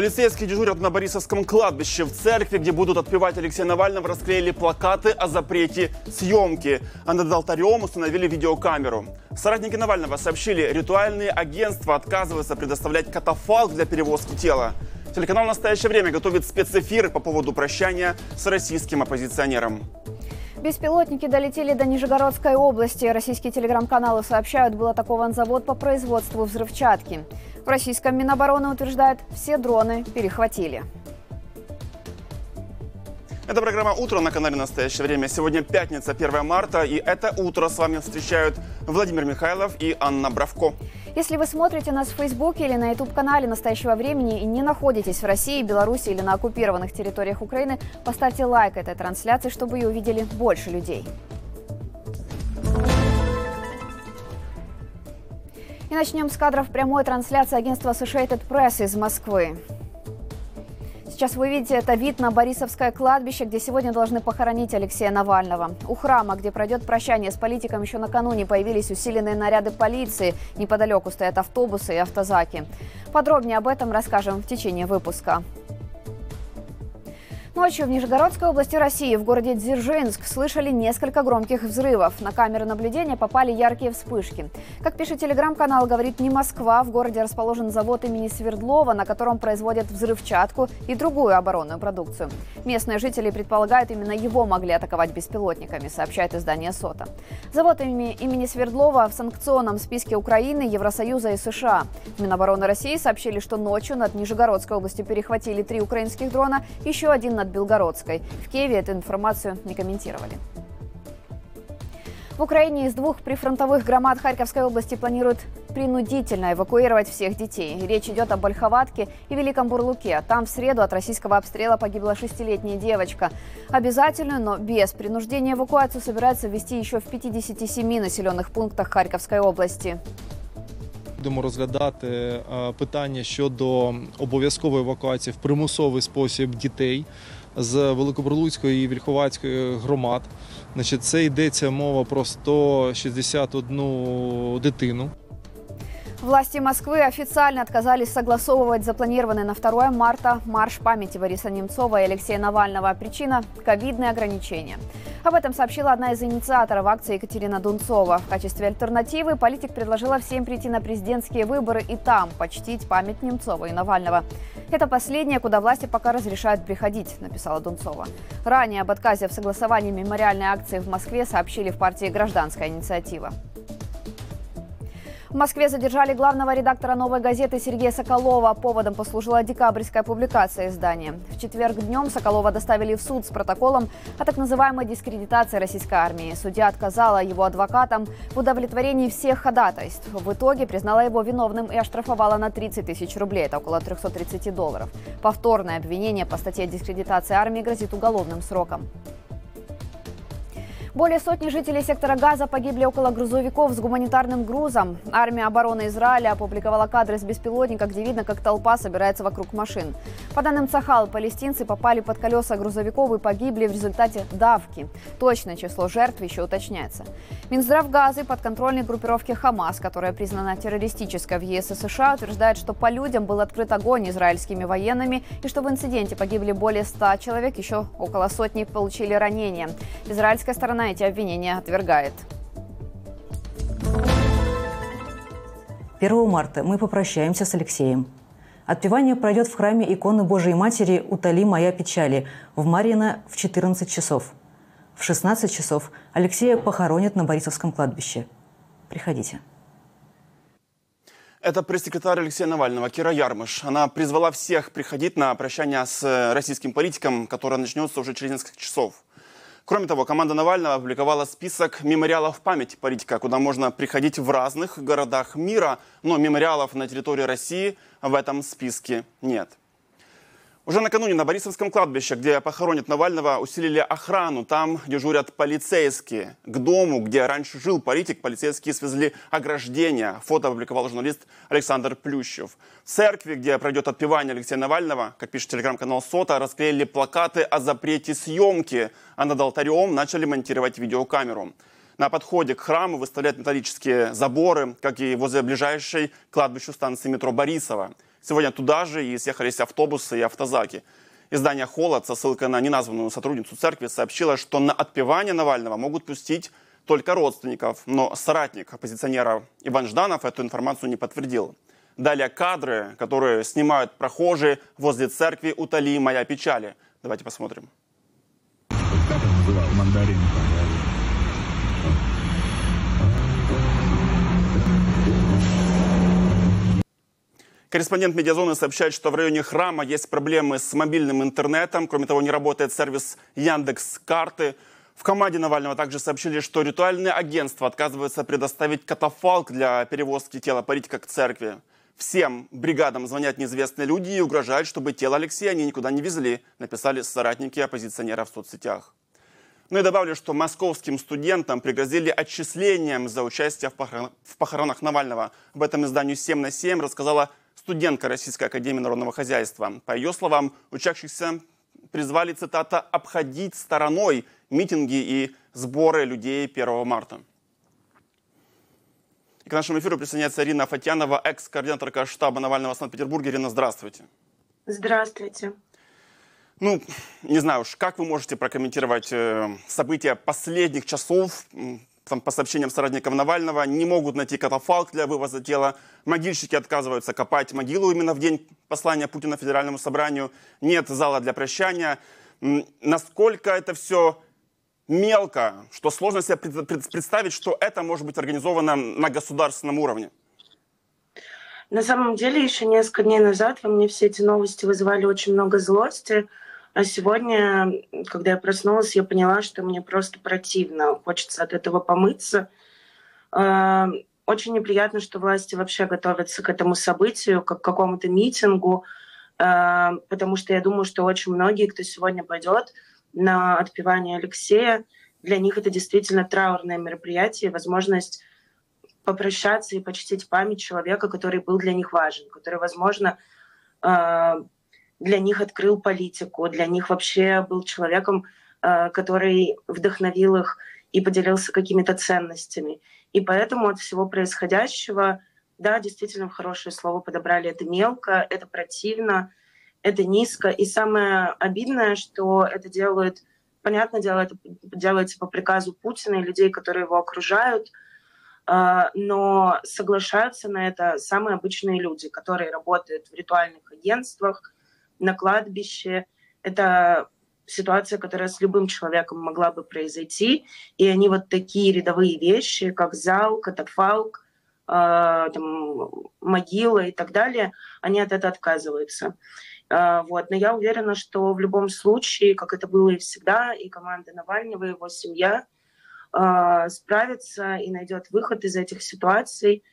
Полицейские дежурят на Борисовском кладбище. В церкви, где будут отпевать Алексея Навального, расклеили плакаты о запрете съемки. А над алтарем установили видеокамеру. Соратники Навального сообщили, ритуальные агентства отказываются предоставлять катафалк для перевозки тела. Телеканал «Настоящее время» готовит спецэфир по поводу прощания с российским оппозиционером. Беспилотники долетели до Нижегородской области. Российские телеграм-каналы сообщают, был атакован завод по производству взрывчатки. В российском Минобороны утверждают, все дроны перехватили. Это программа «Утро» на канале «Настоящее время». Сегодня пятница, 1 марта, и это утро с вами встречают Владимир Михайлов и Анна Бравко. Если вы смотрите нас в Фейсбуке или на YouTube-канале «Настоящего времени» и не находитесь в России, Беларуси или на оккупированных территориях Украины, поставьте лайк этой трансляции, чтобы ее увидели больше людей. И начнем с кадров прямой трансляции агентства Associated Press из Москвы. Сейчас вы видите, это вид на Борисовское кладбище, где сегодня должны похоронить Алексея Навального. У храма, где пройдет прощание с политиком, еще накануне появились усиленные наряды полиции. Неподалеку стоят автобусы и автозаки. Подробнее об этом расскажем в течение выпуска. Ночью в Нижегородской области России, в городе Дзержинск, слышали несколько громких взрывов. На камеры наблюдения попали яркие вспышки. Как пишет телеграм-канал, говорит не Москва, в городе расположен завод имени Свердлова, на котором производят взрывчатку и другую оборонную продукцию. Местные жители предполагают, именно его могли атаковать беспилотниками, сообщает издание СОТа. Завод имени, Свердлова в санкционном списке Украины, Евросоюза и США. Минобороны России сообщили, что ночью над Нижегородской областью перехватили три украинских дрона, еще один над Белгородской. В Киеве эту информацию не комментировали. В Украине из двух прифронтовых громад Харьковской области планируют принудительно эвакуировать всех детей. Речь идет об Ольховатке и Великом Бурлуке. Там в среду от российского обстрела погибла шестилетняя девочка. Обязательную, но без принуждения эвакуацию собираются ввести еще в 57 населенных пунктах Харьковской области. Будемо розглядати е, питання щодо обов'язкової евакуації в примусовий спосіб дітей з Великобурлуцької і Вільховацької громад. Значить, це йдеться мова про 161 дитину. Власти Москвы официально отказались согласовывать запланированный на 2 марта марш памяти Бориса Немцова и Алексея Навального. Причина – ковидные ограничения. Об этом сообщила одна из инициаторов акции Екатерина Дунцова. В качестве альтернативы политик предложила всем прийти на президентские выборы и там почтить память Немцова и Навального. Это последнее, куда власти пока разрешают приходить, написала Дунцова. Ранее об отказе в согласовании мемориальной акции в Москве сообщили в партии «Гражданская инициатива». В Москве задержали главного редактора «Новой газеты» Сергея Соколова. Поводом послужила декабрьская публикация издания. В четверг днем Соколова доставили в суд с протоколом о так называемой дискредитации российской армии. Судья отказала его адвокатам в удовлетворении всех ходатайств. В итоге признала его виновным и оштрафовала на 30 тысяч рублей, это около 330 долларов. Повторное обвинение по статье дискредитации армии грозит уголовным сроком. Более сотни жителей сектора Газа погибли около грузовиков с гуманитарным грузом. Армия обороны Израиля опубликовала кадры с беспилотника, где видно, как толпа собирается вокруг машин. По данным Цахал, палестинцы попали под колеса грузовиков и погибли в результате давки. Точное число жертв еще уточняется. Минздрав Газы подконтрольной группировки Хамас, которая признана террористической в ЕС и США, утверждает, что по людям был открыт огонь израильскими военными и что в инциденте погибли более 100 человек, еще около сотни получили ранения. Израильская сторона сторона эти обвинения отвергает. 1 марта мы попрощаемся с Алексеем. Отпевание пройдет в храме иконы Божией Матери «Утоли моя печали» в Марьино в 14 часов. В 16 часов Алексея похоронят на Борисовском кладбище. Приходите. Это пресс-секретарь Алексея Навального, Кира Ярмыш. Она призвала всех приходить на прощание с российским политиком, которое начнется уже через несколько часов. Кроме того, команда Навального опубликовала список мемориалов памяти политика, куда можно приходить в разных городах мира, но мемориалов на территории России в этом списке нет. Уже накануне на Борисовском кладбище, где похоронят Навального, усилили охрану. Там дежурят полицейские. К дому, где раньше жил политик, полицейские свезли ограждение. Фото опубликовал журналист Александр Плющев. В церкви, где пройдет отпевание Алексея Навального, как пишет телеграм-канал СОТа, расклеили плакаты о запрете съемки, а над алтарем начали монтировать видеокамеру. На подходе к храму выставляют металлические заборы, как и возле ближайшей кладбищу станции метро Борисова. Сегодня туда же и съехались автобусы и автозаки. Издание «Холод» со ссылкой на неназванную сотрудницу церкви сообщило, что на отпевание Навального могут пустить только родственников, но соратник оппозиционера Иван Жданов эту информацию не подтвердил. Далее кадры, которые снимают прохожие возле церкви «Утоли моя печали». Давайте посмотрим. Мандарин. Корреспондент «Медиазоны» сообщает, что в районе храма есть проблемы с мобильным интернетом. Кроме того, не работает сервис Яндекс Карты. В команде Навального также сообщили, что ритуальное агентство отказывается предоставить катафалк для перевозки тела политика к церкви. Всем бригадам звонят неизвестные люди и угрожают, чтобы тело Алексея они никуда не везли, написали соратники оппозиционера в соцсетях. Ну и добавлю, что московским студентам пригрозили отчислением за участие в похоронах Навального. Об этом изданию «7 на 7» рассказала студентка Российской Академии Народного Хозяйства. По ее словам, учащихся призвали, цитата, «обходить стороной митинги и сборы людей 1 марта». И к нашему эфиру присоединяется Ирина Фатьянова, экс-координаторка штаба Навального в Санкт-Петербурге. Ирина, здравствуйте. Здравствуйте. Ну, не знаю уж, как вы можете прокомментировать э, события последних часов там, по сообщениям соратников Навального, не могут найти катафалк для вывоза тела. Могильщики отказываются копать могилу именно в день послания Путина Федеральному собранию. Нет зала для прощания. Насколько это все мелко, что сложно себе представить, что это может быть организовано на государственном уровне? На самом деле, еще несколько дней назад во мне все эти новости вызывали очень много злости. А сегодня, когда я проснулась, я поняла, что мне просто противно. Хочется от этого помыться. А, очень неприятно, что власти вообще готовятся к этому событию, как к какому-то митингу, а, потому что я думаю, что очень многие, кто сегодня пойдет на отпевание Алексея, для них это действительно траурное мероприятие, возможность попрощаться и почтить память человека, который был для них важен, который, возможно, для них открыл политику, для них вообще был человеком, э, который вдохновил их и поделился какими-то ценностями. И поэтому от всего происходящего, да, действительно, хорошее слово подобрали это мелко, это противно, это низко. И самое обидное, что это делают, понятное дело, это делается по приказу Путина и людей, которые его окружают, э, но соглашаются на это самые обычные люди, которые работают в ритуальных агентствах, на кладбище. Это ситуация, которая с любым человеком могла бы произойти. И они вот такие рядовые вещи, как зал, катафалк, э, там, могила и так далее, они от этого отказываются. Э, вот. Но я уверена, что в любом случае, как это было и всегда, и команда Навального, и его семья э, справится и найдет выход из этих ситуаций.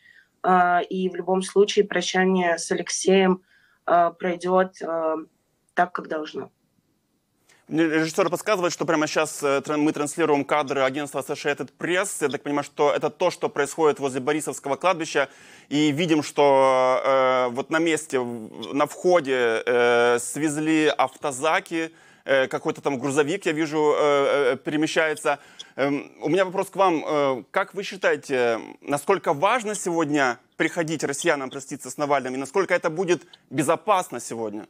Э, и в любом случае прощание с Алексеем – пройдет э, так, как должно. Режиссер подсказывает, что прямо сейчас э, мы транслируем кадры агентства Associated Press. Я так понимаю, что это то, что происходит возле Борисовского кладбища. И видим, что э, вот на месте, на входе э, свезли автозаки, э, какой-то там грузовик, я вижу, э, э, перемещается. Э, у меня вопрос к вам. Э, как вы считаете, насколько важно сегодня приходить россиянам проститься с Навальным, и насколько это будет безопасно сегодня?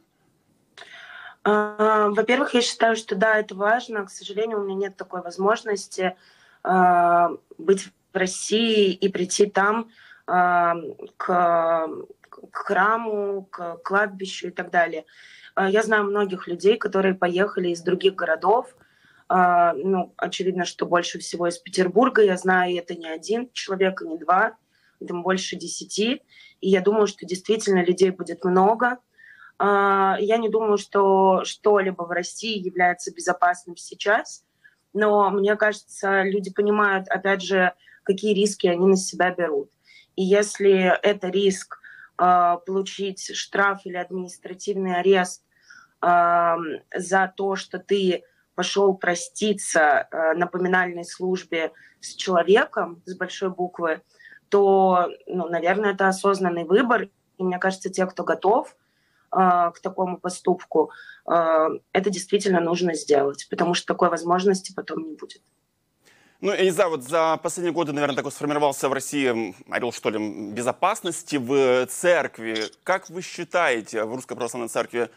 Во-первых, я считаю, что да, это важно. К сожалению, у меня нет такой возможности э, быть в России и прийти там э, к храму, к кладбищу и так далее. Я знаю многих людей, которые поехали из других городов. Э, ну, очевидно, что больше всего из Петербурга. Я знаю, это не один человек, и не два там больше десяти. И я думаю, что действительно людей будет много. А, я не думаю, что что-либо в России является безопасным сейчас, но мне кажется, люди понимают, опять же, какие риски они на себя берут. И если это риск а, получить штраф или административный арест за то, что ты пошел проститься на поминальной службе с человеком с большой буквы, то, ну, наверное, это осознанный выбор. И мне кажется, те, кто готов э, к такому поступку, э, это действительно нужно сделать, потому что такой возможности потом не будет. Ну, я не знаю, вот за последние годы, наверное, такой сформировался в России орел, что ли, безопасности в церкви. Как вы считаете, в Русской Православной Церкви, э,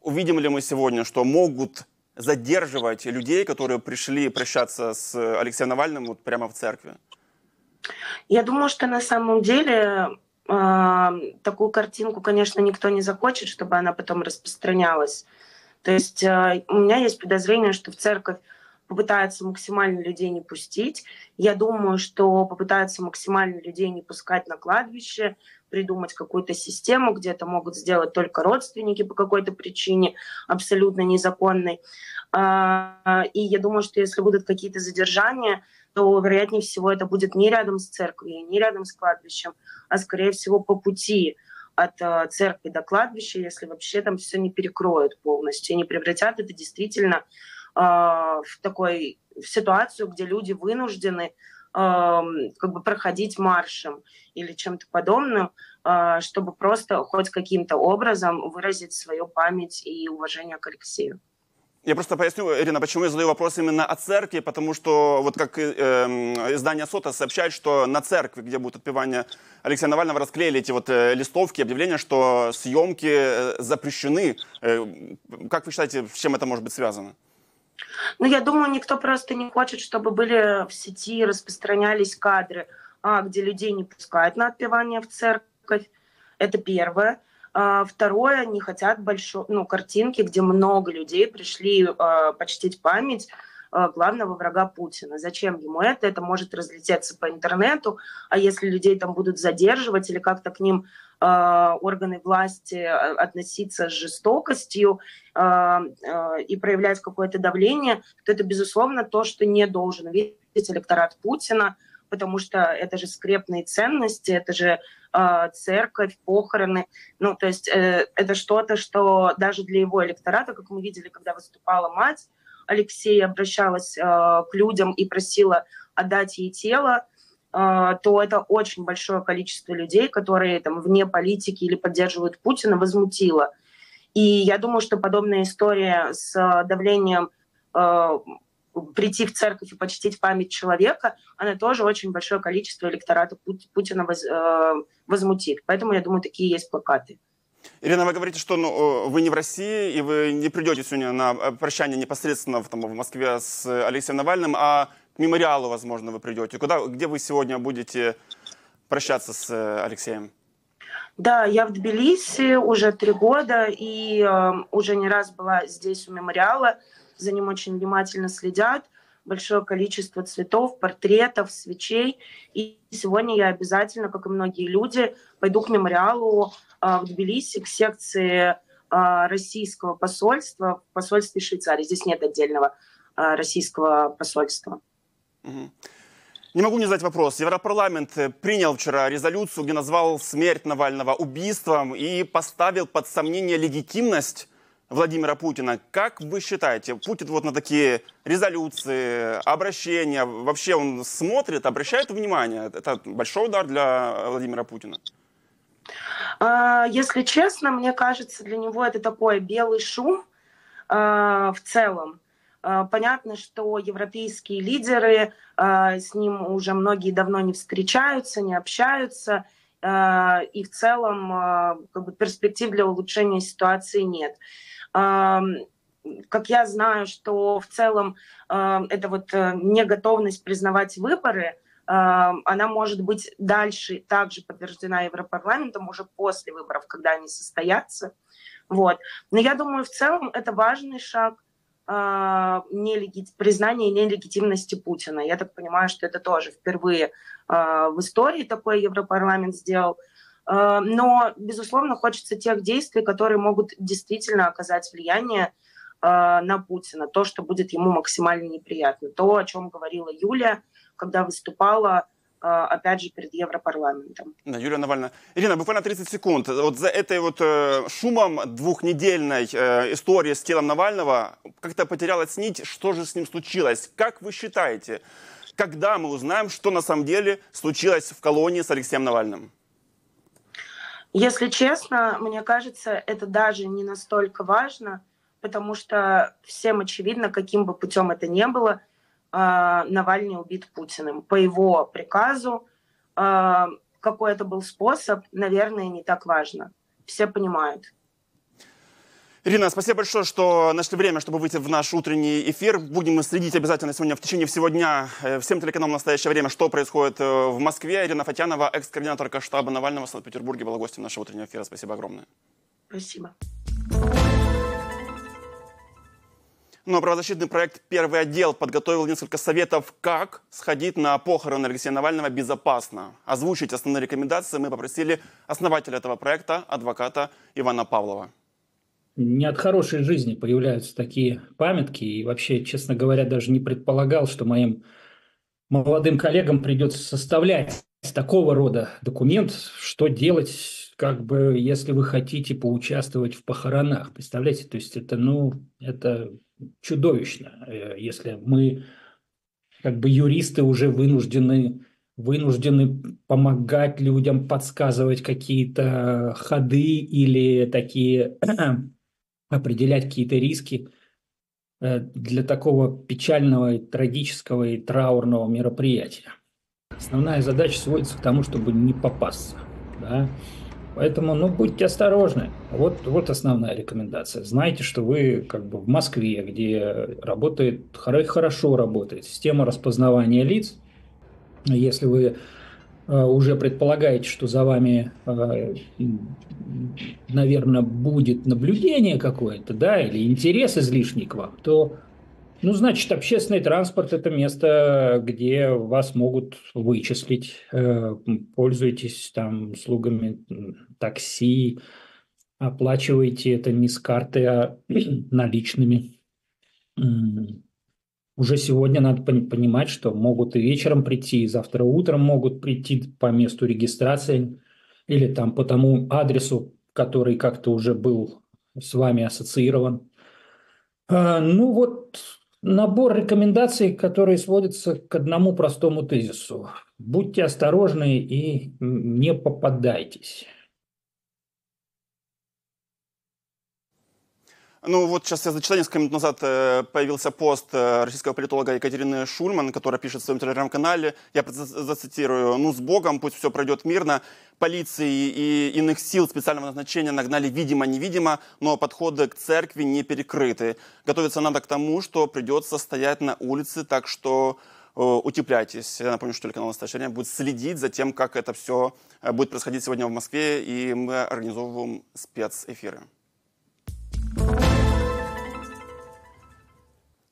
увидим ли мы сегодня, что могут задерживать людей, которые пришли прощаться с Алексеем Навальным вот прямо в церкви? Я думаю, что на самом деле э, такую картинку, конечно, никто не захочет, чтобы она потом распространялась. То есть э, у меня есть подозрение, что в церковь попытаются максимально людей не пустить. Я думаю, что попытаются максимально людей не пускать на кладбище, придумать какую-то систему, где это могут сделать только родственники по какой-то причине, абсолютно незаконной. А, и я думаю, что если будут какие-то задержания, то, вероятнее всего, это будет не рядом с церковью, не рядом с кладбищем, а, скорее всего, по пути от э, церкви до кладбища, если вообще там все не перекроют полностью, и не превратят это действительно э, в такой в ситуацию, где люди вынуждены как бы проходить маршем или чем-то подобным, э, чтобы просто хоть каким-то образом выразить свою память и уважение к Алексею. Я просто поясню, Ирина, почему я задаю вопрос именно о церкви, потому что вот как э, издание СОТа сообщает, что на церкви, где будет отпевание Алексея Навального, расклеили эти вот э, листовки, объявления, что съемки э, запрещены. Э, как вы считаете, с чем это может быть связано? Ну, я думаю, никто просто не хочет, чтобы были в сети распространялись кадры, а, где людей не пускают на отпевание в церковь. Это первое. А, второе, не хотят большой, ну, картинки, где много людей пришли э, почтить память э, главного врага Путина. Зачем ему это? Это может разлететься по интернету, а если людей там будут задерживать или как-то к ним органы власти относиться с жестокостью э, э, и проявлять какое-то давление, то это, безусловно, то, что не должен видеть электорат Путина, потому что это же скрепные ценности, это же э, церковь, похороны. Ну, то есть э, это что-то, что даже для его электората, как мы видели, когда выступала мать, Алексей обращалась э, к людям и просила отдать ей тело, э, то это очень большое количество людей, которые там вне политики или поддерживают Путина, возмутило. И я думаю, что подобная история с давлением э, прийти в церковь и почтить память человека, она тоже очень большое количество электората Путина воз, э, возмутит. Поэтому, я думаю, такие есть плакаты. Ирина, вы говорите, что ну, вы не в России, и вы не придете сегодня на э, прощание непосредственно в, там, в Москве с Алексеем Навальным, а к мемориалу, возможно, вы придете. Куда, где вы сегодня будете прощаться с э, Алексеем? Да, я в Тбилиси уже три года, и э, уже не раз была здесь у мемориала за ним очень внимательно следят. Большое количество цветов, портретов, свечей. И сегодня я обязательно, как и многие люди, пойду к мемориалу э, в Тбилиси, к секции э, российского посольства в посольстве Швейцарии. Здесь нет отдельного э, российского посольства. Не могу не задать вопрос. Европарламент принял вчера резолюцию, где назвал смерть Навального убийством и поставил под сомнение легитимность Владимира Путина. Как вы считаете, Путин вот на такие резолюции, обращения, вообще он смотрит, обращает внимание? Это большой удар для Владимира Путина? А, если честно, мне кажется, для него это такой белый шум а, в целом. А, понятно, что европейские лидеры с ним уже многие давно не встречаются, не общаются, и в целом как бы, перспектив для улучшения ситуации нет как я знаю, что в целом эта вот э, неготовность признавать выборы, она может быть дальше также подтверждена Европарламентом уже после выборов, когда они состоятся. Вот. Но я думаю, в целом это важный шаг нелеги... признания нелегитимности Путина. Я так понимаю, что это тоже впервые в истории такой Европарламент сделал. Э, но, безусловно, хочется тех действий, которые могут действительно оказать влияние на Путина, то, что будет ему максимально неприятно. То, о чем говорила Юля, когда выступала опять же, перед Европарламентом. Да, Юлия Навальная. Ирина, буквально 30 секунд. Вот за этой вот э, шумом двухнедельной э, истории с телом Навального как-то потерялась нить. Что же с ним случилось? Как вы считаете, когда мы узнаем, что на самом деле случилось в колонии с Алексеем Навальным? Если честно, мне кажется, это даже не настолько важно, потому что всем очевидно, каким бы путем это ни было, Навальный убит Путиным. По его приказу какой это был способ, наверное, не так важно. Все понимают. Ирина, спасибо большое, что нашли время, чтобы выйти в наш утренний эфир. Будем следить обязательно сегодня в течение всего дня э, всем телеканалам в настоящее время, что происходит э, в Москве. Ирина Фатянова, экс-координаторка штаба Навального в Санкт-Петербурге, была гостем нашего утреннего эфира. Спасибо огромное. Спасибо. Ну а правозащитный проект «Первый отдел» подготовил несколько советов, как сходить на похороны Алексея Навального безопасно. Озвучить основные рекомендации мы попросили основателя этого проекта, адвоката Ивана Павлова не от хорошей жизни появляются такие памятки. И вообще, честно говоря, даже не предполагал, что моим молодым коллегам придется составлять такого рода документ, что делать, как бы, если вы хотите поучаствовать в похоронах. Представляете, то есть это, ну, это чудовищно, э, если мы, как бы, юристы уже вынуждены вынуждены помогать людям, подсказывать какие-то ходы или такие определять какие-то риски э, для такого печального, и трагического и траурного мероприятия. Основная задача сводится к тому, чтобы не попасться. Да? Поэтому, ну, будьте осторожны. Вот, вот основная рекомендация. Знайте, что вы как бы в Москве, где работает, хорошо работает система распознавания лиц. Если вы Э, уже предполагаете, что за вами, э, наверное, будет наблюдение какое-то, да, или интерес излишний к вам, то, ну, значит, общественный транспорт – это место, где вас могут вычислить, э, пользуйтесь там услугами такси, оплачиваете это не с карты, а наличными уже сегодня надо понимать, что могут и вечером прийти, и завтра утром могут прийти по месту регистрации или там по тому адресу, который как-то уже был с вами ассоциирован. А, ну вот набор рекомендаций, которые сводятся к одному простому тезису. Будьте осторожны и не попадайтесь. Ну вот сейчас я зачитал несколько минут назад э, появился пост э, российского политолога Екатерины Шульман, которая пишет в своем телеграм-канале, я зацитирую, ну с Богом, пусть все пройдет мирно, полиции и иных сил специального назначения нагнали видимо-невидимо, но подходы к церкви не перекрыты. Готовиться надо к тому, что придется стоять на улице, так что э, утепляйтесь. Я напомню, что телеканал «Настоящее время» будет следить за тем, как это все будет происходить сегодня в Москве, и мы организовываем спецэфиры.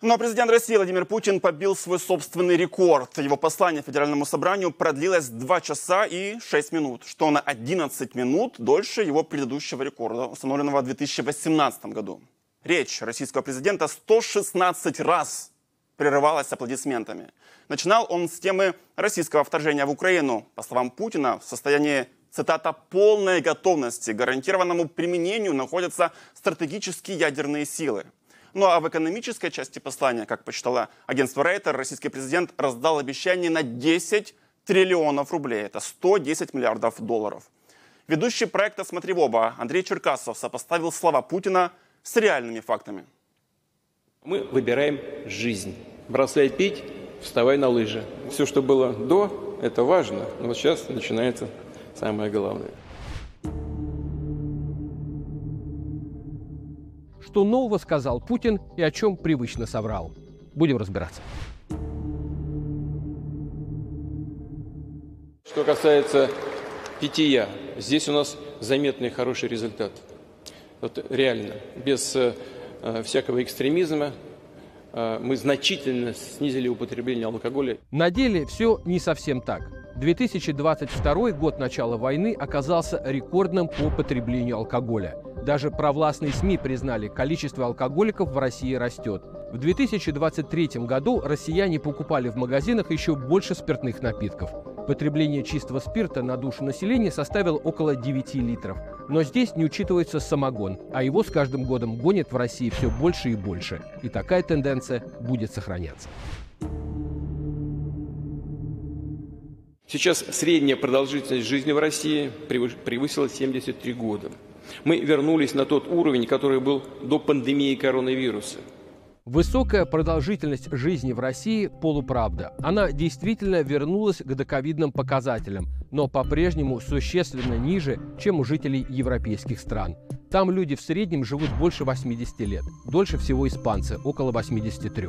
Но президент России Владимир Путин побил свой собственный рекорд. Его послание Федеральному собранию продлилось 2 часа и 6 минут, что на 11 минут дольше его предыдущего рекорда, установленного в 2018 году. Речь российского президента 116 раз прерывалась аплодисментами. Начинал он с темы российского вторжения в Украину. По словам Путина, в состоянии, цитата, «полной готовности к гарантированному применению находятся стратегические ядерные силы». Ну а в экономической части послания, как почитала агентство Рейтер, российский президент раздал обещание на 10 триллионов рублей. Это 110 миллиардов долларов. Ведущий проекта «Смотри в оба» Андрей Черкасов сопоставил слова Путина с реальными фактами. Мы выбираем жизнь. Бросай пить, вставай на лыжи. Все, что было до, это важно. Но вот сейчас начинается самое главное. Что нового сказал Путин и о чем привычно соврал? Будем разбираться. Что касается питья, здесь у нас заметный хороший результат. Вот реально, без э, всякого экстремизма, э, мы значительно снизили употребление алкоголя. На деле все не совсем так. 2022 год начала войны оказался рекордным по потреблению алкоголя. Даже провластные СМИ признали, количество алкоголиков в России растет. В 2023 году россияне покупали в магазинах еще больше спиртных напитков. Потребление чистого спирта на душу населения составило около 9 литров. Но здесь не учитывается самогон, а его с каждым годом гонят в России все больше и больше. И такая тенденция будет сохраняться. Сейчас средняя продолжительность жизни в России превысила 73 года. Мы вернулись на тот уровень, который был до пандемии коронавируса. Высокая продолжительность жизни в России – полуправда. Она действительно вернулась к доковидным показателям, но по-прежнему существенно ниже, чем у жителей европейских стран. Там люди в среднем живут больше 80 лет, дольше всего испанцы – около 83.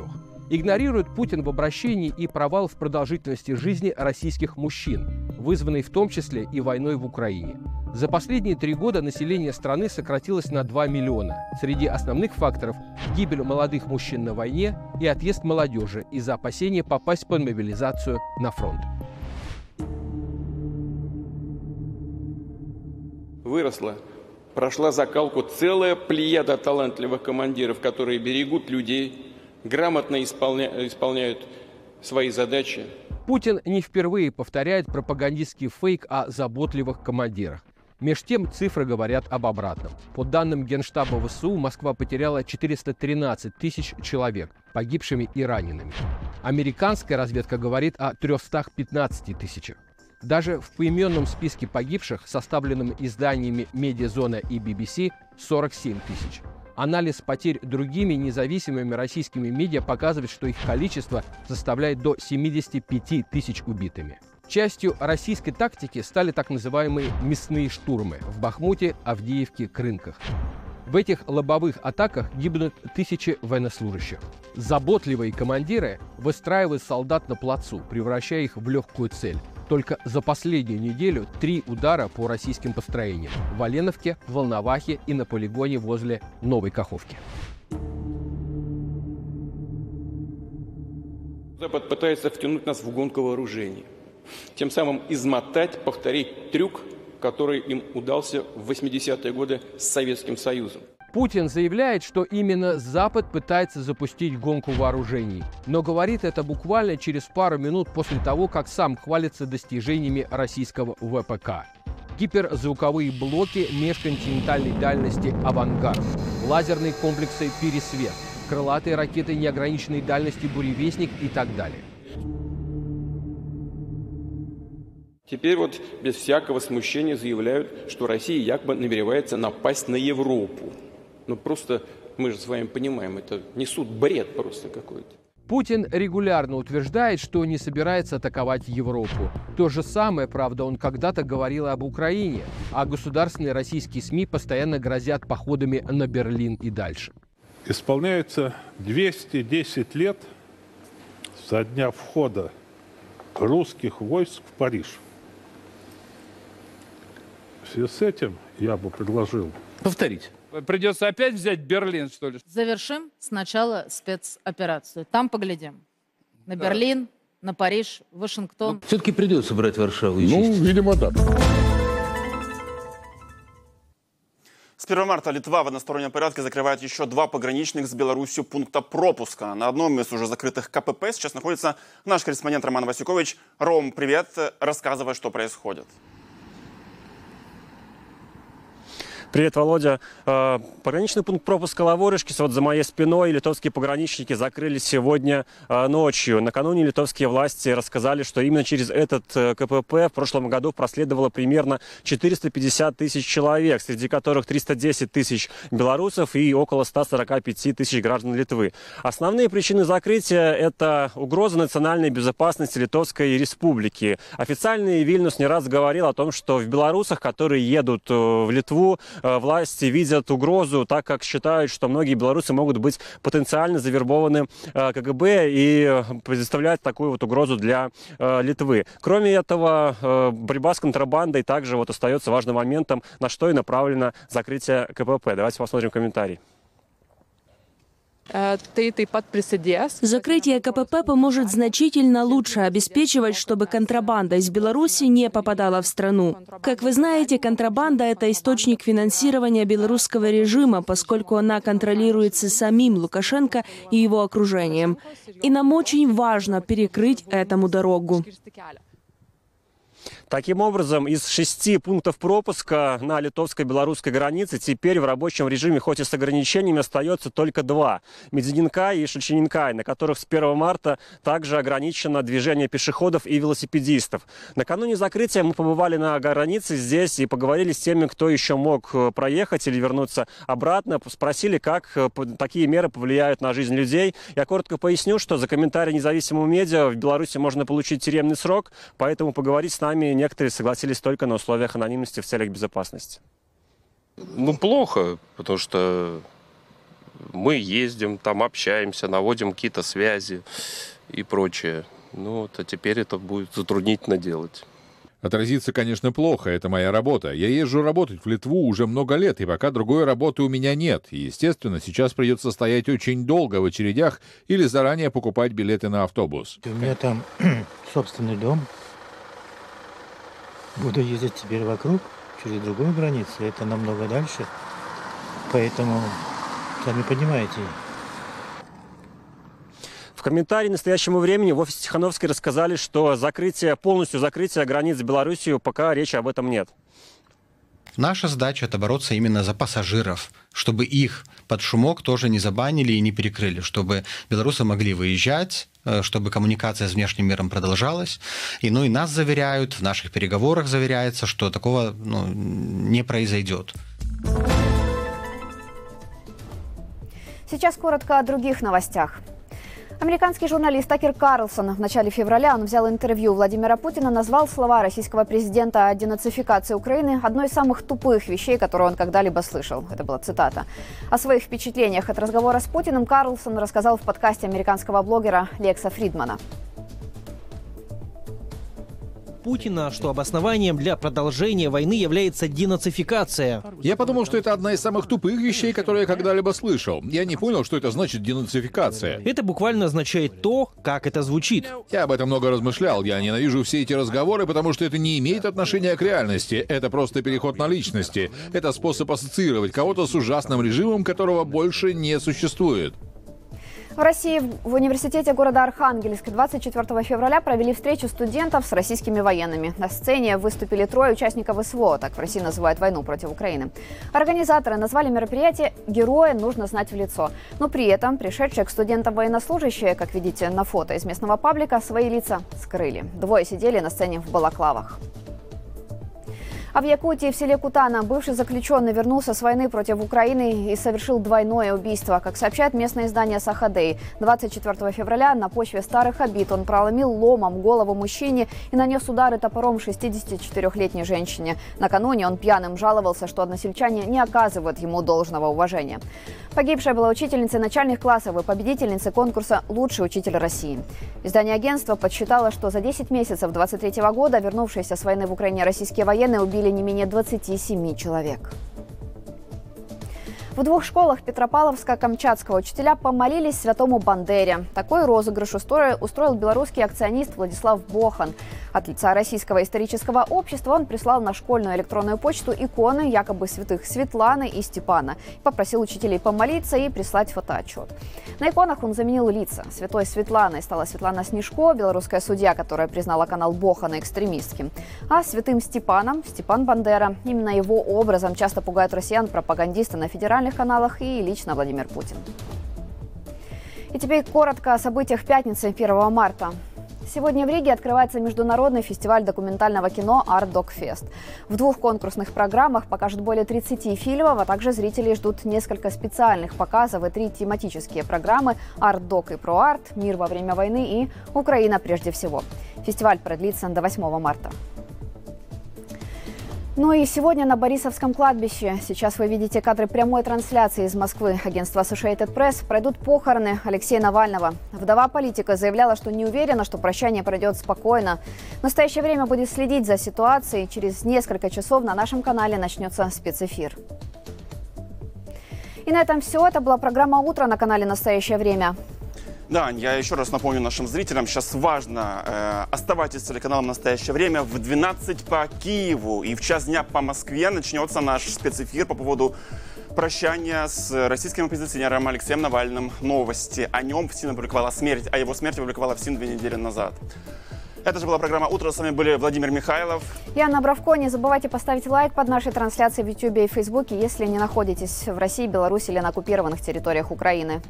Игнорирует Путин в обращении и провал в продолжительности жизни российских мужчин, вызванный в том числе и войной в Украине. За последние три года население страны сократилось на 2 миллиона. Среди основных факторов – гибель молодых мужчин на войне и отъезд молодежи из-за опасения попасть под мобилизацию на фронт. Выросла, прошла закалку целая плеяда талантливых командиров, которые берегут людей, грамотно исполня... исполняют свои задачи. Путин не впервые повторяет пропагандистский фейк о заботливых командирах. Меж тем цифры говорят об обратном. По данным Генштаба ВСУ, Москва потеряла 413 тысяч человек, погибшими и ранеными. Американская разведка говорит о 315 тысячах. Даже в поименном списке погибших, составленном изданиями «Медиазона» и BBC, 47 тысяч. Анализ потерь другими независимыми российскими медиа показывает, что их количество составляет до 75 тысяч убитыми. Частью российской тактики стали так называемые мясные штурмы в Бахмуте, Авдеевке, Крынках. В этих лобовых атаках гибнут тысячи военнослужащих. Заботливые командиры выстраивают солдат на плацу, превращая их в легкую цель. Только за последнюю неделю три удара по российским построениям – в Оленовке, Волновахе и на полигоне возле Новой Каховки. Запад пытается втянуть нас в гонку вооружений тем самым измотать, повторить трюк, который им удался в 80-е годы с Советским Союзом. Путин заявляет, что именно Запад пытается запустить гонку вооружений, но говорит это буквально через пару минут после того, как сам хвалится достижениями российского ВПК. Гиперзвуковые блоки межконтинентальной дальности «Авангард», лазерные комплексы «Пересвет», крылатые ракеты неограниченной дальности «Буревестник» и так далее. Теперь вот без всякого смущения заявляют, что Россия якобы намеревается напасть на Европу. Ну просто мы же с вами понимаем, это несут бред просто какой-то. Путин регулярно утверждает, что не собирается атаковать Европу. То же самое, правда, он когда-то говорил об Украине, а государственные российские СМИ постоянно грозят походами на Берлин и дальше. Исполняется 210 лет со дня входа русских войск в Париж. В связи с этим я бы предложил... Повторить. Придется опять взять Берлин, что ли? Завершим сначала спецоперацию. Там поглядим. На да. Берлин, на Париж, Вашингтон. Ну, Все-таки придется брать Варшаву и Ну, чистить. видимо, да. С 1 марта Литва в одностороннем порядке закрывает еще два пограничных с Беларусью пункта пропуска. На одном из уже закрытых КПП сейчас находится наш корреспондент Роман Васюкович. Ром, привет. Рассказывай, что происходит. Привет, Володя. Э, пограничный пункт пропуска Лаворышкис вот за моей спиной литовские пограничники закрыли сегодня э, ночью. Накануне литовские власти рассказали, что именно через этот э, КПП в прошлом году проследовало примерно 450 тысяч человек, среди которых 310 тысяч белорусов и около 145 тысяч граждан Литвы. Основные причины закрытия – это угроза национальной безопасности Литовской Республики. Официальный Вильнюс не раз говорил о том, что в белорусах, которые едут в Литву, Э, власти видят угрозу, так как считают, что многие белорусы могут быть потенциально завербованы э, КГБ и предоставляют такую вот угрозу для э, Литвы. Кроме этого, борьба с контрабандой также вот остается важным моментом, на что и направлено закрытие КПП. Давайте посмотрим комментарий. Э, Закрытие КПП поможет значительно лучше обеспечивать, чтобы контрабанда из Беларуси не попадала в страну. Как вы знаете, контрабанда – это источник финансирования белорусского режима, поскольку она контролируется самим Лукашенко и его окружением. И нам очень важно перекрыть этому дорогу. Таким образом, из шести пунктов пропуска на литовско-белорусской границе теперь в рабочем режиме, хоть и с ограничениями, остается только два. Медзининка и Шельчининкай, на которых с 1 марта также ограничено движение пешеходов и велосипедистов. Накануне закрытия мы побывали на границе здесь и поговорили с теми, кто еще мог э, проехать или вернуться обратно. Спросили, как э, такие меры повлияют на жизнь людей. Я коротко поясню, что за комментарий независимому медиа в Беларуси можно получить тюремный срок, поэтому поговорить с нами некоторые согласились только на условиях анонимности в целях безопасности. Ну, плохо, потому что мы ездим, там общаемся, наводим какие-то связи и прочее. Ну, вот, а теперь это будет затруднительно делать. Отразится, конечно, плохо, это моя работа. Я езжу работать в Литву уже много лет, и пока другой работы у меня нет. И, естественно, сейчас придется стоять очень долго в очередях или заранее покупать билеты на автобус. У меня там собственный дом. Буду ездить теперь вокруг, через другую границу. Это намного дальше. Поэтому, сами понимаете, комментарии настоящему времени в офисе Тихановской рассказали, что закрытие, полностью закрытие границ с Белоруссией пока речи об этом нет. Наша задача – это бороться именно за пассажиров, чтобы их под шумок тоже не забанили и не перекрыли, чтобы белорусы могли выезжать, э, чтобы коммуникация с внешним миром продолжалась. И, ну, и нас заверяют, в наших переговорах заверяется, что такого ну, не произойдет. Сейчас коротко о других новостях. Американский журналист Такер Карлсон в начале февраля он взял интервью Владимира Путина, назвал слова российского президента о денацификации Украины одной из самых тупых вещей, которые он когда-либо слышал. Это была цитата. О своих впечатлениях от разговора с Путиным Карлсон рассказал в подкасте американского блогера Лекса Фридмана. Путина, что обоснованием для продолжения войны является денацификация. Я подумал, что это одна из самых тупых вещей, которые я когда-либо слышал. Я не понял, что это значит денацификация. Это буквально означает то, как это звучит. Я об этом много размышлял. Я ненавижу все эти разговоры, потому что это не имеет отношения к реальности. Это просто переход на личности. Это способ ассоциировать кого-то с ужасным режимом, которого больше не существует. В России в университете города Архангельск 24 февраля провели встречу студентов с российскими военными. На сцене выступили трое участников СВО, так в России называют войну против Украины. Организаторы назвали мероприятие «Героя нужно знать в лицо». Но при этом пришедшие к студентам военнослужащие, как видите на фото из местного паблика, свои лица скрыли. Двое сидели на сцене в балаклавах. А в Якутии в селе Кутана бывший заключенный вернулся с войны против Украины и совершил двойное убийство. Как сообщает местное издание «Сахадей», 24 февраля на почве старых обид он проломил ломом голову мужчине и нанес удары топором 64-летней женщине. Накануне он пьяным жаловался, что односельчане не оказывают ему должного уважения. Погибшая была учительницей начальных классов и победительницей конкурса «Лучший учитель России». Издание агентства подсчитало, что за 10 месяцев 23 года вернувшиеся с войны в Украине российские военные убили убили не менее 27 человек. В двух школах Петропавловска-Камчатского учителя помолились святому Бандере. Такой розыгрыш устроил белорусский акционист Владислав Бохан. От лица Российского исторического общества он прислал на школьную электронную почту иконы якобы святых Светланы и Степана. Попросил учителей помолиться и прислать фотоотчет. На иконах он заменил лица. Святой Светланой стала Светлана Снежко, белорусская судья, которая признала канал Бохана экстремистским. А святым Степаном – Степан Бандера. Именно его образом часто пугают россиян пропагандисты на федеральных каналах и лично Владимир Путин. И теперь коротко о событиях пятницы 1 марта. Сегодня в Риге открывается международный фестиваль документального кино Art Dog Fest. В двух конкурсных программах покажут более 30 фильмов, а также зрителей ждут несколько специальных показов и три тематические программы Art Dog и Pro Art, Мир во время войны и Украина прежде всего. Фестиваль продлится до 8 марта. Ну и сегодня на Борисовском кладбище, сейчас вы видите кадры прямой трансляции из Москвы, агентства Associated Press, пройдут похороны Алексея Навального. Вдова политика заявляла, что не уверена, что прощание пройдет спокойно. В настоящее время будет следить за ситуацией. Через несколько часов на нашем канале начнется спецэфир. И на этом все. Это была программа «Утро» на канале «Настоящее время». Да, я еще раз напомню нашим зрителям, сейчас важно, э, оставайтесь с телеканалом «Настоящее время» в 12 по Киеву и в час дня по Москве начнется наш спецэфир по поводу прощания с российским оппозиционером Алексеем Навальным. Новости о нем ФСИН опубликовала смерть, о его смерти опубликовала ФСИН две недели назад. Это же была программа «Утро». С вами были Владимир Михайлов. Я Анна Бравко. Не забывайте поставить лайк под нашей трансляцией в YouTube и Фейсбуке, если не находитесь в России, Беларуси или на оккупированных территориях Украины.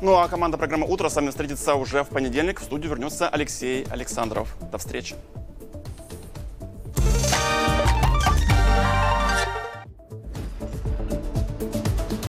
Ну а команда программы «Утро» с вами встретится уже в понедельник. В студию вернется Алексей Александров. До встречи.